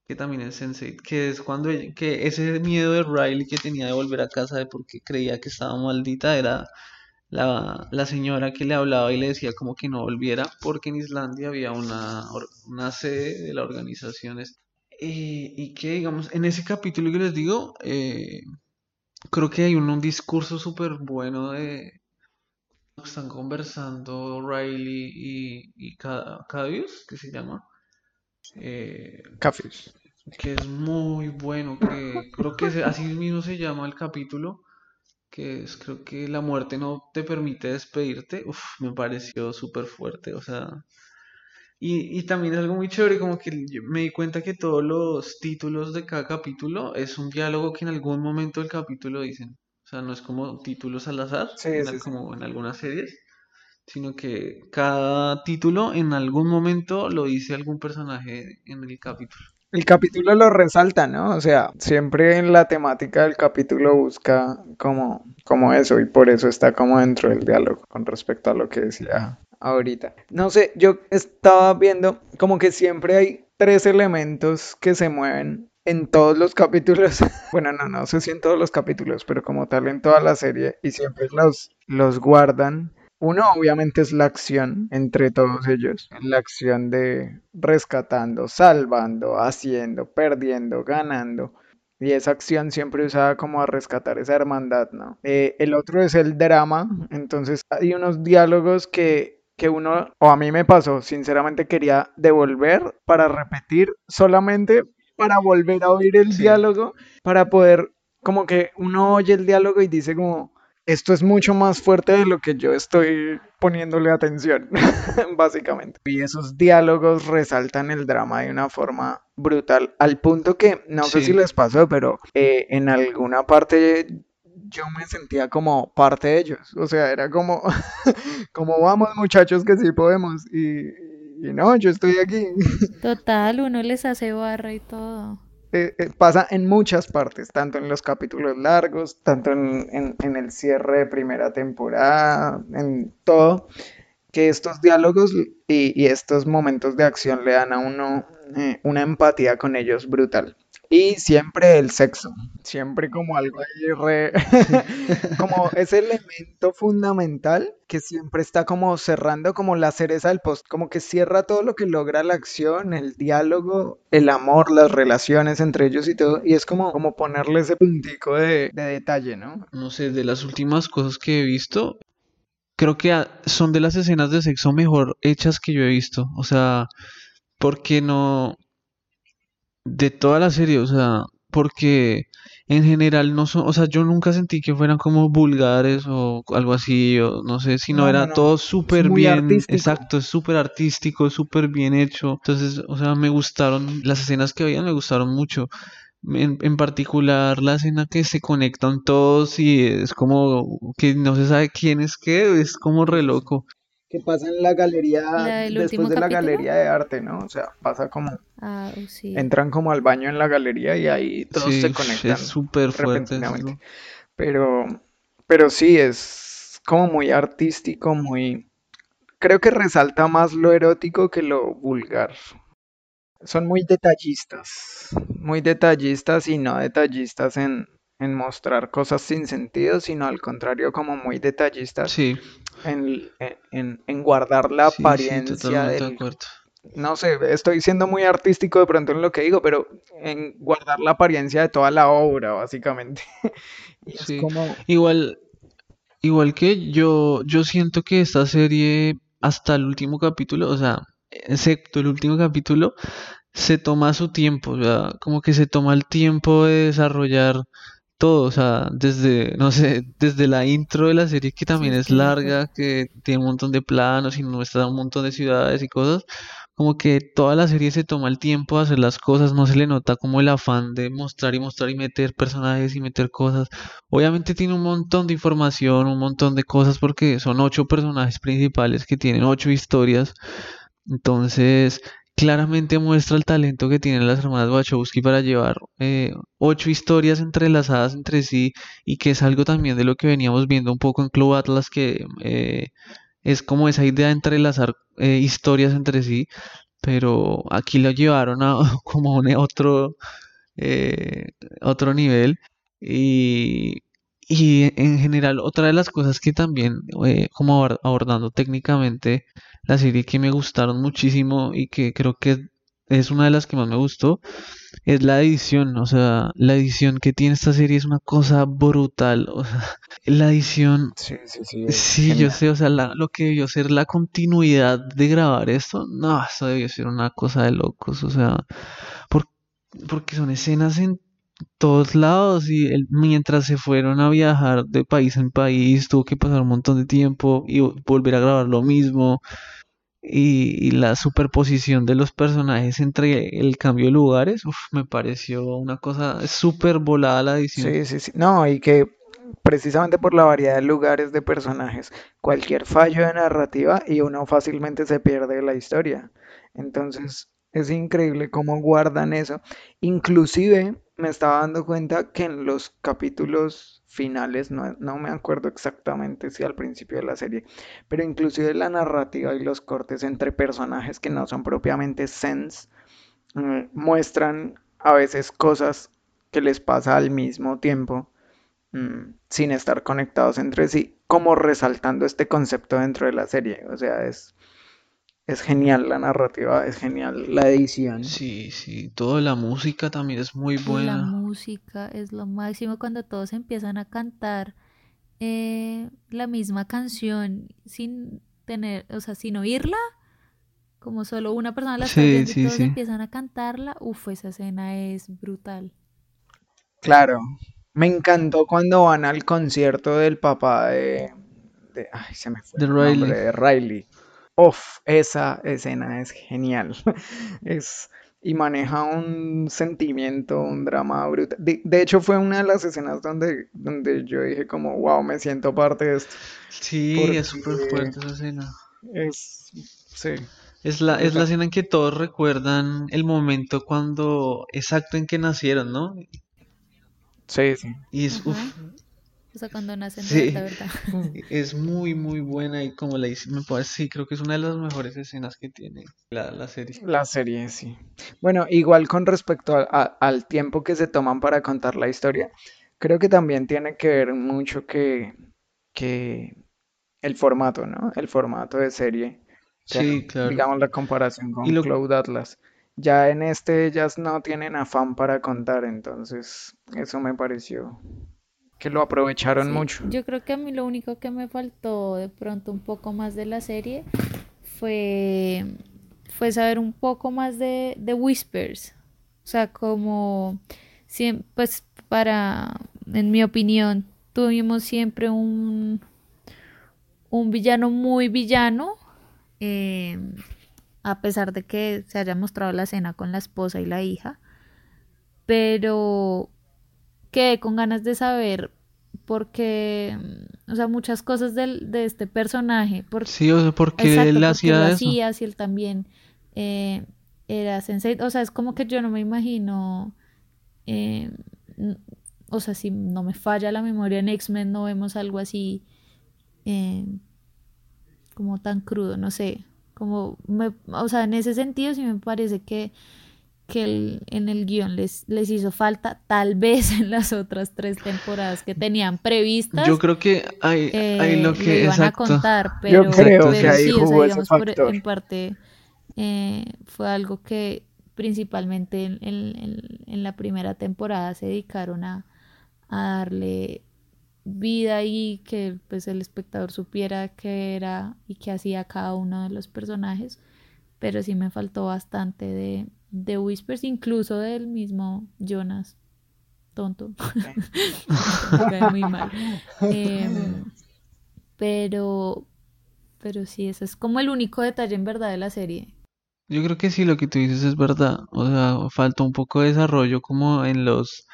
que también es Sense8, que es cuando ella- que ese miedo de Riley que tenía de volver a casa de porque creía que estaba maldita era la, la señora que le hablaba y le decía como que no volviera porque en Islandia había una, una sede de la organización esta. Eh, y que digamos, en ese capítulo que les digo, eh, creo que hay un, un discurso súper bueno de están conversando Riley y, y Ca- Cavius, que se llama, eh, Cafés. que es muy bueno, que creo que así mismo se llama el capítulo, que es creo que la muerte no te permite despedirte, uf, me pareció súper fuerte, o sea, y, y también es algo muy chévere, como que me di cuenta que todos los títulos de cada capítulo es un diálogo que en algún momento del capítulo dicen, o sea, no es como títulos al azar, Sí, en sí, al- sí. como en algunas series, sino que cada título en algún momento lo dice algún personaje en el capítulo. El capítulo lo resalta, ¿no? O sea, siempre en la temática del capítulo busca como, como eso y por eso está como dentro del diálogo con respecto a lo que decía ahorita. No sé, yo estaba viendo como que siempre hay tres elementos que se mueven en todos los capítulos. Bueno, no, no sé si en todos los capítulos, pero como tal en toda la serie y siempre los, los guardan. Uno obviamente es la acción entre todos ellos, la acción de rescatando, salvando, haciendo, perdiendo, ganando. Y esa acción siempre usada como a rescatar esa hermandad, ¿no? Eh, el otro es el drama, entonces hay unos diálogos que, que uno, o a mí me pasó, sinceramente quería devolver para repetir solamente para volver a oír el Sí, diálogo, para poder, como que uno oye el diálogo y dice como, esto es mucho más fuerte de lo que yo estoy poniéndole atención, básicamente. Y esos diálogos resaltan el drama de una forma brutal, al punto que, no sé si les pasó, pero eh, en alguna parte yo me sentía como parte de ellos. O sea, era como, como vamos muchachos que sí podemos. Y, y no, yo estoy aquí. Total, uno les hace barra y todo. eh, eh, pasa en muchas partes, tanto en los capítulos largos, tanto en, en- en el cierre de primera temporada, en todo, que estos diálogos y, y estos momentos de acción le dan a uno eh, una empatía con ellos brutal. Y siempre el sexo, siempre como algo ahí re, como ese elemento fundamental que siempre está como cerrando como la cereza del post, como que cierra todo lo que logra la acción, el diálogo, el amor, las relaciones entre ellos y todo, y es como, como ponerle ese puntico de, de detalle, ¿no? no sé, de las últimas cosas que he visto, creo que son de las escenas de sexo mejor hechas que yo he visto. O sea, porque no, de toda la serie, o sea, porque en general no son, o sea, yo nunca sentí que fueran como vulgares o algo así, o no sé, sino No, era no. todo súper bien, artístico. exacto, es súper artístico, súper bien hecho. Entonces, o sea, me gustaron, las escenas que había me gustaron mucho. En, en particular la escena que se conectan todos y es como que no se sabe quién es qué, es como re loco. Que pasa en la galería, La después de la galería de arte, ¿no? O sea, pasa como, Ah, uh, sí. entran como al baño en la galería y ahí todos Sí, se conectan es súper fuerte. repentinamente. eso. Pero, pero sí, es como muy artístico, muy... Creo que resalta más lo erótico que lo vulgar. Son muy detallistas, muy detallistas y no detallistas en, en mostrar cosas sin sentido, sino al contrario, como muy detallistas Sí, en, en, en guardar la sí, sí, apariencia de del... acuerdo. No sé, estoy siendo muy artístico de pronto en lo que digo, pero en guardar la apariencia de toda la obra, básicamente. Y es Sí, como... igual, igual que yo, yo siento que esta serie, hasta el último capítulo, o sea, excepto el último capítulo, se toma su tiempo, sea, como que se toma el tiempo de desarrollar todo, o sea, desde, no sé, desde la intro de la serie que Sí, también es de acuerdo. larga, que tiene un montón de planos y muestra un montón de ciudades y cosas, como que toda la serie se toma el tiempo de hacer las cosas, no se le nota como el afán de mostrar y mostrar y meter personajes y meter cosas. Obviamente tiene un montón de información, un montón de cosas porque son ocho personajes principales que tienen ocho historias. Entonces, claramente muestra el talento que tienen las hermanas Wachowski para llevar eh, ocho historias entrelazadas entre sí y que es algo también de lo que veníamos viendo un poco en Club Atlas, que eh, es como esa idea de entrelazar eh, historias entre sí, pero aquí lo llevaron a como un otro, otro nivel. Y, y en general, otra de las cosas que también, eh, como abor- abordando técnicamente la serie que me gustaron muchísimo y que creo que es una de las que más me gustó, es la edición. O sea, la edición que tiene esta serie es una cosa brutal. O sea, la edición, Sí, sí, sí, sí, yo sé, o sea, la- lo que debió ser la continuidad de grabar esto, no, eso debió ser una cosa de locos. O sea, por- porque son escenas en todos lados y mientras se fueron a viajar de país en país tuvo que pasar un montón de tiempo y vo- volver a grabar lo mismo y, la superposición de los personajes entre el cambio de lugares, me pareció una cosa súper volada la edición. Sí, sí, sí. No, y que precisamente por la variedad de lugares de personajes, cualquier fallo de narrativa y uno fácilmente se pierde de la historia. Entonces, es increíble cómo guardan eso. Inclusive me estaba dando cuenta que en los capítulos finales, no, no me acuerdo exactamente si al principio de la serie, pero inclusive la narrativa y los cortes entre personajes que no son propiamente sens, eh, muestran a veces cosas que les pasa al mismo tiempo mm, sin estar conectados entre sí, como resaltando este concepto dentro de la serie. O sea, es, es genial la narrativa, es genial la edición. Sí, sí, toda la música también es muy Y la buena. música es lo máximo cuando todos empiezan a cantar eh, la misma canción sin tener, o sea, sin oírla, como solo una persona la está Sí, oyendo y sí, todos sí. empiezan a cantarla. Uf, esa escena es brutal. Claro, me encantó cuando van al concierto del papá de, de- ay, se me fue De el nombre, de Riley. Uf, esa escena es genial. Es, y maneja un sentimiento, un drama brutal. De, de hecho, fue una de las escenas donde, donde yo dije como, wow, me siento parte de esto. Sí, es súper fuerte esa escena. es, sí, Es la, es la escena en que todos recuerdan el momento cuando, exacto en que nacieron, ¿no? Sí, sí. Y es, uff. O sea, cuando nacen de verdad, es muy, muy buena y como la hice, me parece, sí, creo que es una de las mejores escenas que tiene la, la serie. La serie, sí. Bueno, igual con respecto a- a- al tiempo que se toman para contar la historia, creo que también tiene que ver mucho que, que el formato, ¿no? El formato de serie. Sea, Sí, claro. digamos la comparación Y con lo, Cloud Atlas. Ya en este ellas no tienen afán para contar, entonces eso me pareció que lo aprovecharon mucho. Yo creo que a mí lo único que me faltó de pronto un poco más de la serie fue, fue saber un poco más de, de Whispers. O sea, como, pues para, en mi opinión, tuvimos siempre un, un villano muy villano. Eh, a pesar de que se haya mostrado la escena con la esposa y la hija, pero quedé con ganas de saber porque, mm, o sea, muchas cosas del, de este personaje. Por, sí, o sea, porque él hacía eso. Hacía, si él también eh, era sensei. O sea, es como que yo no me imagino, eh, o sea, si no me falla la memoria en X-Men, no vemos algo así eh, como tan crudo, no sé. Como, me, o sea, en ese sentido sí me parece que, que en el guion les, les hizo falta, tal vez en las otras tres temporadas que tenían previstas. Yo creo que hay, hay lo que iban a contar, pero, Yo creo que ahí sí, jugó digamos, ese factor. en parte eh, fue algo que principalmente en, en, en, la primera temporada se dedicaron a, a darle vida y que pues el espectador supiera qué era y qué hacía cada uno de los personajes pero sí me faltó bastante de, de Whispers incluso del mismo Jonas tonto. Muy mal. Em, pero pero sí ese es como el único detalle en verdad de la serie. Yo creo que sí lo que tú dices es verdad. O sea falta un poco de desarrollo como en los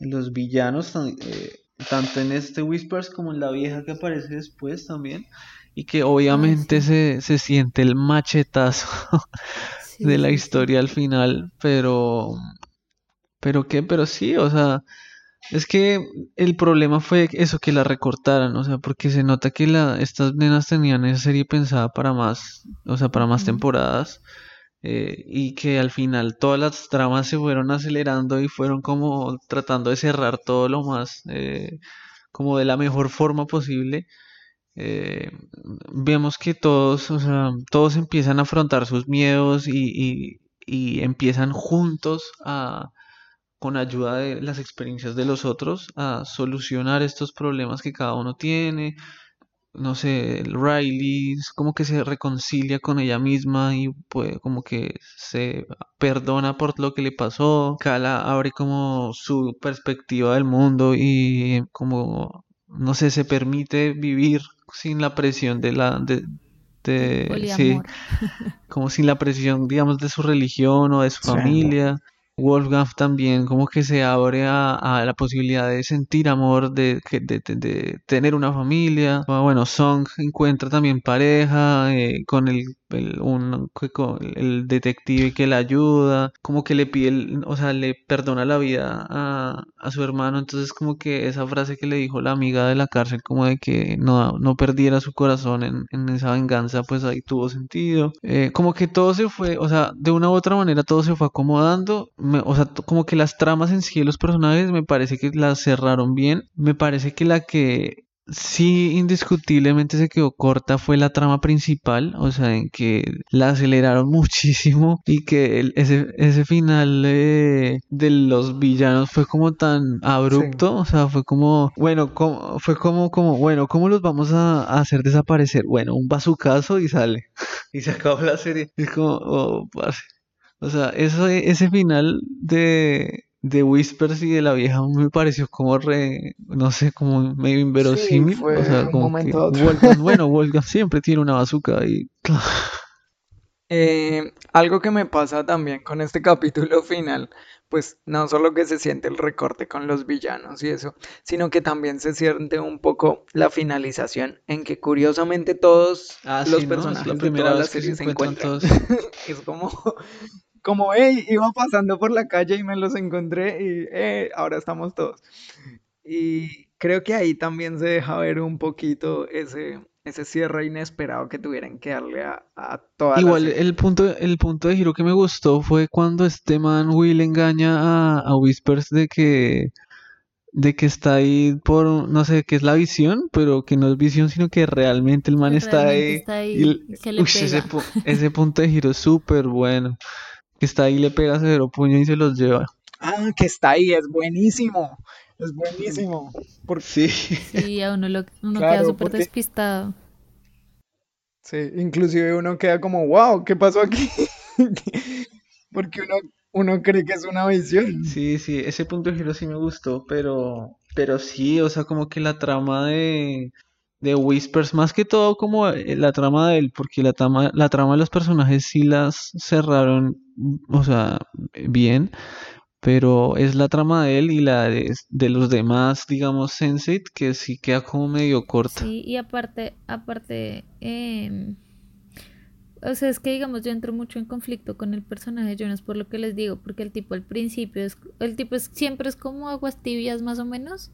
en los villanos eh, tanto en este Whispers como en la vieja que aparece después también, y que obviamente se, se siente el machetazo de la historia al final, pero, pero qué, pero sí, o sea, es que el problema fue eso que la recortaran, o sea, porque se nota que la, estas nenas tenían esa serie pensada para más, o sea, para más temporadas. Eh, y que al final todas las tramas se fueron acelerando y fueron como tratando de cerrar todo lo más eh, como de la mejor forma posible. Eh, vemos que todos, o sea, todos empiezan a afrontar sus miedos y, y, empiezan juntos a, con ayuda de las experiencias de los otros, a solucionar estos problemas que cada uno tiene, no sé, Riley como que se reconcilia con ella misma y pues como que se perdona por lo que le pasó. Kala abre como su perspectiva del mundo y como, no sé, se permite vivir sin la presión de la... De, de sí, como sin la presión, digamos, de su religión o de su familia. Wolfgang también como que se abre a, la posibilidad de sentir amor, de, tener una familia. Ah, bueno, Song encuentra también pareja eh, con el, el, un, el detective que le ayuda, como que le pide, o sea, le perdona la vida a, a, su hermano. Entonces como que esa frase que le dijo la amiga de la cárcel, como de que no, no perdiera su corazón en, en esa venganza, pues ahí tuvo sentido. Eh, como que todo se fue, o sea, de una u otra manera todo se fue acomodando o sea, como que las tramas en sí de los personajes me parece que las cerraron bien. Me parece que la que sí indiscutiblemente se quedó corta fue la trama principal, o sea, en que la aceleraron muchísimo y que ese, ese final de los villanos fue como tan abrupto, o sea, fue como, bueno, como, fue como, como, bueno, ¿cómo los vamos a, hacer desaparecer? Bueno, un bazucazo y sale. y se acabó la serie. Es como, oh, parce. O sea, eso, ese final de, de Whispers y de la vieja me pareció como re, no sé, como medio inverosímil. o sea, como bueno, Wolfgang siempre tiene una bazooka y... Eh, algo que me pasa también con este capítulo final, pues no solo que se siente el recorte con los villanos y eso, sino que también se siente un poco la finalización en que curiosamente todos ah, los personajes la de toda la que serie se se encuentran encuentran. todos. es como, como, hey, iba pasando por la calle y me los encontré y eh, ahora estamos todos. Y creo que ahí también se deja ver un poquito ese, ese cierre inesperado que tuvieran que darle a, a toda Igual, la el punto, el punto de giro que me gustó fue cuando este man Will engaña a, a Whispers de que de que está ahí por, no sé qué es la visión, pero que no es visión, sino que realmente el man Que está realmente ahí. está ahí y el- y que le uy, ese, pega. ese punto de giro es súper bueno. Que está ahí, le pega severo puño y se los lleva. Ah, que está ahí, es buenísimo. Es buenísimo. Sí. Sí, a uno, lo, uno queda súper despistado. Sí, inclusive uno queda como, wow, ¿qué pasó aquí? Porque uno, uno cree que es una visión. Sí, sí, ese punto de giro sí me gustó, pero, pero sí, o sea, como que la trama de, de Whispers, más que todo como eh, la trama de él, porque la trama, la trama de los personajes sí las cerraron, o sea, bien, pero es la trama de él y la de, de los demás, digamos, Sense que sí queda como medio corta. Sí, y aparte, aparte, eh, o sea, es que digamos, yo entro mucho en conflicto con el personaje de Jonas por lo que les digo, porque el tipo al principio es, el tipo es, siempre es como aguas tibias más o menos.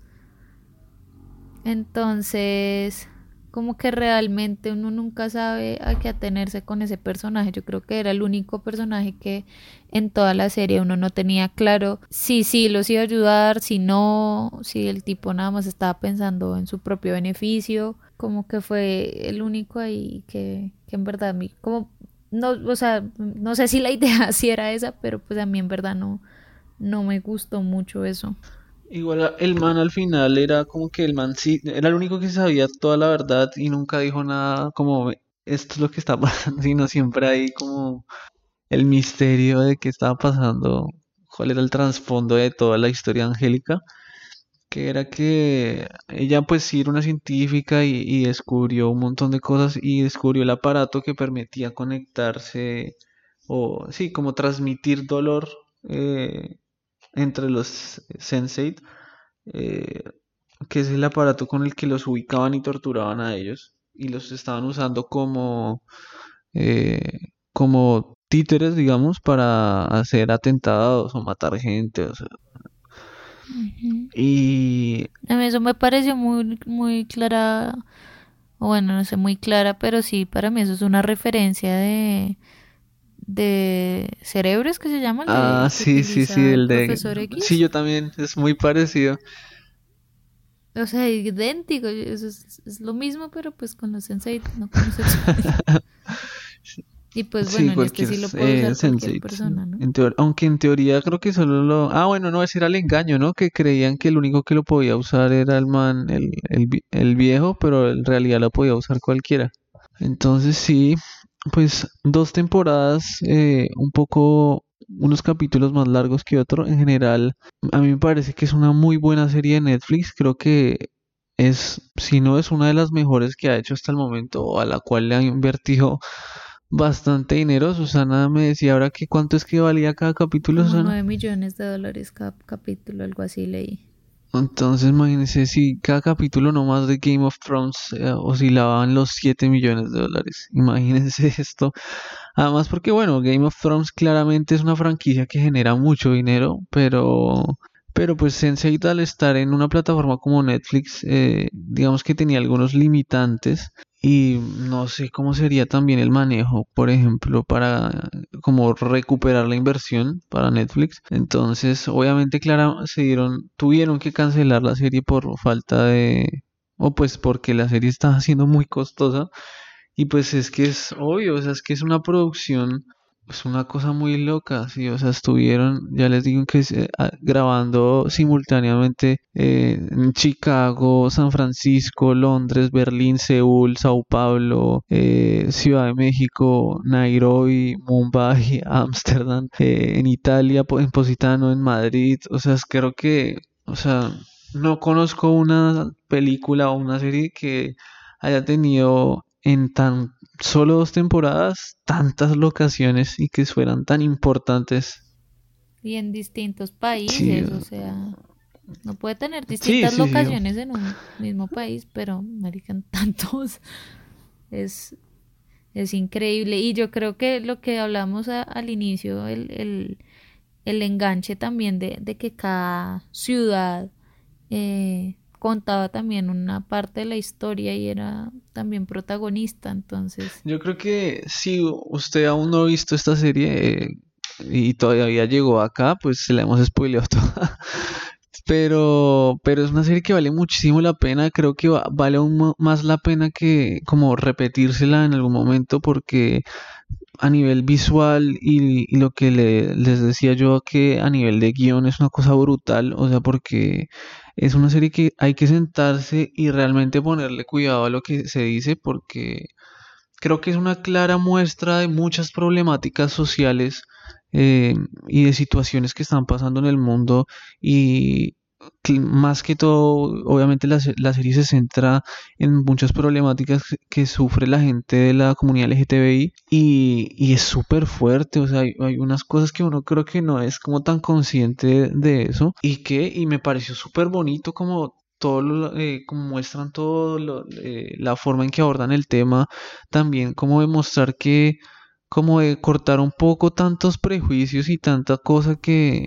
Entonces, como que realmente uno nunca sabe a qué atenerse con ese personaje. Yo creo que era el único personaje que en toda la serie uno no tenía claro si sí los iba a ayudar, si no, si el tipo nada más estaba pensando en su propio beneficio. Como que fue el único ahí que, que en verdad a mí, como, no, o sea, no sé si la idea sí era esa, pero pues a mí en verdad no, no me gustó mucho eso. Igual el man al final era como que el man sí, era el único que sabía toda la verdad y nunca dijo nada como esto es lo que está pasando, sino siempre hay como el misterio de qué estaba pasando, cuál era el trasfondo de toda la historia angélica, que era que ella pues sí era una científica y, descubrió un montón de cosas y descubrió el aparato que permitía conectarse o sí, como transmitir dolor. Eh, entre los Sensei, eh, que es el aparato con el que los ubicaban y torturaban a ellos y los estaban usando como eh, como títeres digamos para hacer atentados o matar gente y a mí eso me pareció muy muy clara bueno no sé muy clara pero sí para mí eso es una referencia de de cerebros que se llama. ah, sí, sí, sí, el de... Sí, yo también, es muy parecido. O sea, idéntico, es, lo mismo, pero pues con los sensei, no con los Y pues bueno, en este sí lo puede eh, usar cualquier persona, ¿no? aunque en teoría creo que solo lo... Ah, bueno, no, ese era el engaño, ¿no? Que creían que el único que lo podía usar era el man, el, el, el viejo, pero en realidad lo podía usar cualquiera. Entonces sí, pues dos temporadas, eh, un poco, unos capítulos más largos que otro. En general, a mí me parece que es una muy buena serie de Netflix. Creo que es, si no es una de las mejores que ha hecho hasta el momento, a la cual le han invertido bastante dinero. Susana me decía ahora que cuánto es que valía cada capítulo, Como 9 millones de dólares cada capítulo, algo así leí. Entonces imagínense si cada capítulo nomás de Game of Thrones eh, oscilaban los 7 millones de dólares. Imagínense esto. Además porque bueno, Game of Thrones claramente es una franquicia que genera mucho dinero, pero pero pues Sense8 al estar en una plataforma como Netflix, eh, digamos que tenía algunos limitantes y no sé cómo sería también el manejo, por ejemplo, para como recuperar la inversión para Netflix. Entonces, obviamente, claro, se dieron, tuvieron que cancelar la serie por falta de, o pues porque la serie estaba siendo muy costosa. Y pues es que es obvio, o sea, es que es una producción es una cosa muy loca, sí, o sea, estuvieron, ya les digo que ah, grabando simultáneamente eh, en Chicago, San Francisco, Londres, Berlín, Seúl, Sao Paulo, eh, Ciudad de México, Nairobi, Mumbai, Ámsterdam, eh, en Italia, en Positano, en Madrid, o sea, creo que, o sea, no conozco una película o una serie que haya tenido en tan solo dos temporadas tantas locaciones y que fueran tan importantes. Y en distintos países, o sea, no puede tener distintas locaciones en un mismo país, pero en tantos es, es increíble. Y yo creo que lo que hablamos al inicio, el, el, el enganche también de, de que cada ciudad eh, contaba también una parte de la historia y era también protagonista, entonces... Yo creo que si usted aún no ha visto esta serie eh, y todavía llegó acá, pues se la hemos spoileado toda. pero, pero es una serie que vale muchísimo la pena, creo que vale aún más la pena que como repetírsela en algún momento porque a nivel visual y, lo que le, les decía yo que a nivel de guion es una cosa brutal, o sea, porque es una serie que hay que sentarse y realmente ponerle cuidado a lo que se dice porque creo que es una clara muestra de muchas problemáticas sociales eh, y de situaciones que están pasando en el mundo y más que todo, obviamente la, la, serie se centra en muchas problemáticas que sufre la gente de la comunidad LGTBI y, y es súper fuerte, o sea, hay, hay, unas cosas que uno creo que no es como tan consciente de eso y que, y me pareció súper bonito como todo lo, eh, muestran todo eh, la forma en que abordan el tema, también como demostrar que, como cortar un poco tantos prejuicios y tanta cosa que,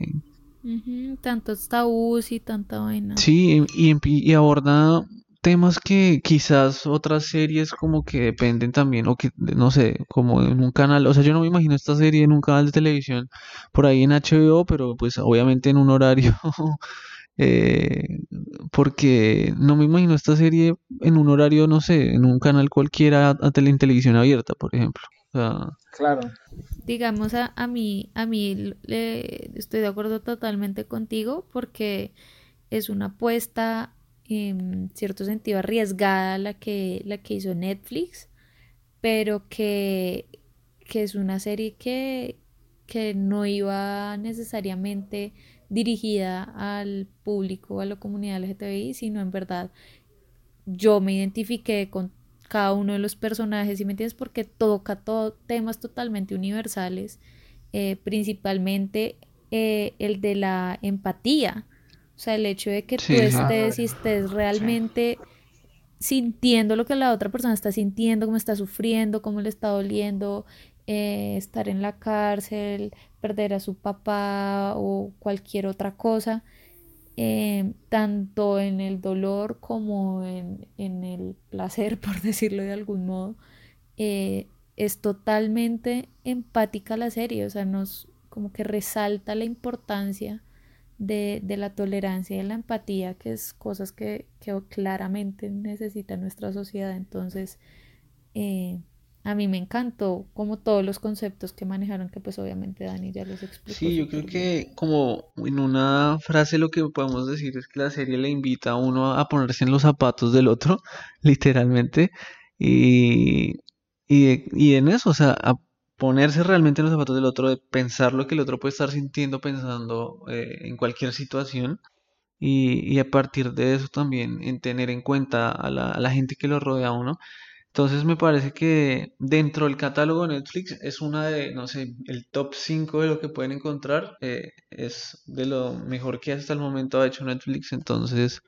Tabús y tanta vaina. Sí, y, y, aborda temas que quizás otras series como que dependen también, o que, no sé, como en un canal, o sea, yo no me imagino esta serie en un canal de televisión por ahí en HBO, pero pues obviamente en un horario, eh, porque no me imagino esta serie en un horario, no sé, en un canal cualquiera a, en televisión abierta, por ejemplo. Claro. Digamos, a, a mí, a mí estoy de acuerdo totalmente contigo porque es una apuesta en cierto sentido arriesgada la que, la que hizo Netflix, pero que, que es una serie que, que no iba necesariamente dirigida al público, a la comunidad LGTBI, sino en verdad yo me identifiqué con cada uno de los personajes, ¿sí me entiendes? Porque toca todo, temas totalmente universales, eh, principalmente eh, el de la empatía, o sea, el hecho de que tú estés y estés realmente sintiendo lo que la otra persona está sintiendo, cómo está sufriendo, cómo le está doliendo, eh, estar en la cárcel, perder a su papá o cualquier otra cosa. Em, tanto en el dolor como en, el placer, por decirlo de algún modo, eh, es totalmente empática la serie, o sea, nos como que resalta la importancia de, la tolerancia y de la empatía, que es cosas que, que claramente necesita nuestra sociedad. Entonces, eh, a mí me encantó como todos los conceptos que manejaron, que pues obviamente Dani ya los explicó. Sí, yo creo que como en una frase lo que podemos decir es que la serie le invita a uno a ponerse en los zapatos del otro, literalmente, y, y, en eso, o sea, a ponerse realmente en los zapatos del otro, de pensar lo que el otro puede estar sintiendo, pensando eh, en cualquier situación. Y, y, a partir de eso también en tener en cuenta a la, a la gente que lo rodea a uno entonces me parece que dentro del catálogo de Netflix es una de, no sé, el top 5 de lo que pueden encontrar. Eh, es de lo mejor que hasta el momento ha hecho Netflix. Entonces,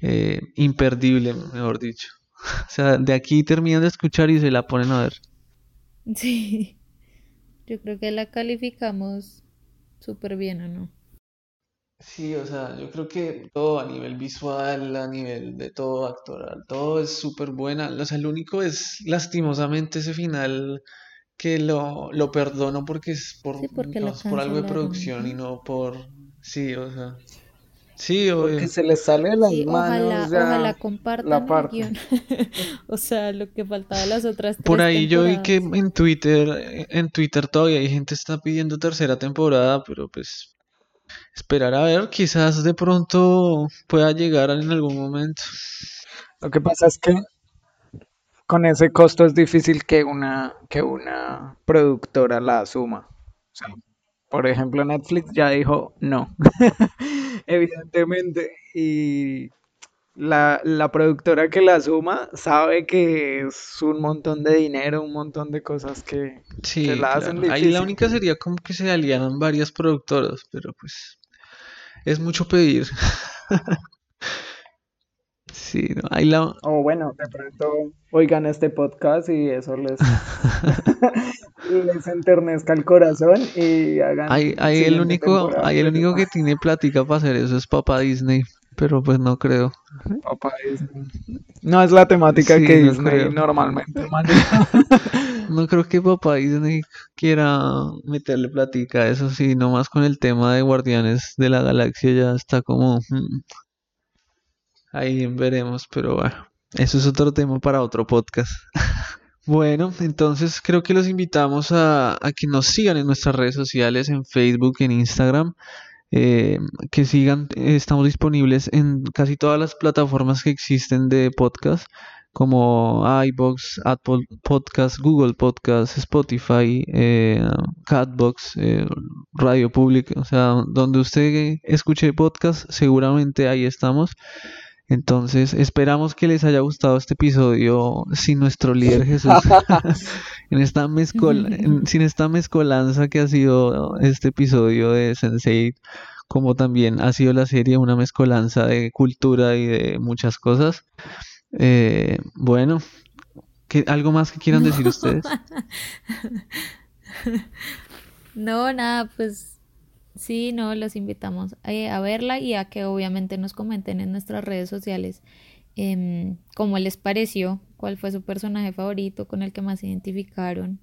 eh, imperdible, mejor dicho. O sea, de aquí terminan de escuchar y se la ponen a ver. Sí, yo creo que la calificamos súper bien, ¿o no? Sí, o sea, yo creo que todo a nivel visual, a nivel de todo actoral, todo es súper buena. O sea, lo único es lastimosamente ese final que lo, lo perdono porque es por, por algo de producción y no por... Sí, o sea... Sí, Porque se le sale de las manos ojalá, ojalá compartan la parte. o sea, lo que faltaba de las otras tres Por ahí yo vi que en Twitter, en Twitter todavía hay gente que está pidiendo tercera temporada, pero pues esperar a ver, quizás de pronto pueda llegar en algún momento. Lo que pasa es que con ese costo es difícil que una, que una productora la asuma. por ejemplo, Netflix ya dijo no, evidentemente, y la, productora que la asuma sabe que es un montón de dinero, un montón de cosas que, la hacen difícil. Ahí la única sería como que se aliaran varias productoras, pero pues es mucho pedir. sí, no, ahí la... O bueno, de pronto oigan este podcast y eso les, les enternezca el corazón y hagan... Hay, hay el único, hay el único que tiene plática para hacer eso es Papá Disney pero pues no creo. Papá Disney. No es la temática que Disney normalmente no creo que Papá Disney quiera meterle plática, eso sí, nomás con el tema de Guardianes de la Galaxia ya está como... Hmm, ahí veremos, pero bueno, eso es otro tema para otro podcast. Bueno, entonces creo que los invitamos a, a, que nos sigan en nuestras redes sociales, en Facebook, en Instagram. Eh, que sigan, estamos disponibles en casi todas las plataformas que existen de podcast, como iBox, Apple Podcast, Google Podcast, Spotify, eh, Catbox, eh, Radio Pública, o sea, donde usted escuche podcast, seguramente ahí estamos. Entonces, esperamos que les haya gustado este episodio sin nuestro líder Jesús, en esta sin esta mezcolanza que ha sido este episodio de Sensei, como también ha sido la serie una mezcolanza de cultura y de muchas cosas. Eh, bueno, ¿algo más que quieran decir ustedes? No, nada, pues Sí, no, los invitamos eh, a, verla y a que obviamente nos comenten en nuestras redes sociales eh, cómo les pareció, cuál fue su personaje favorito, con el que más se identificaron,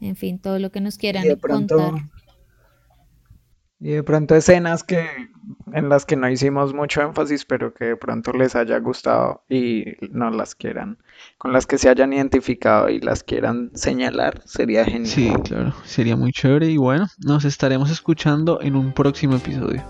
en fin, todo lo que nos quieran contar. Y de pronto escenas que en las que no hicimos mucho énfasis, pero que de pronto les haya gustado y no las quieran, con las que se hayan identificado y las quieran señalar, sería genial. Sí, claro, sería muy chévere y bueno, nos estaremos escuchando en un próximo episodio.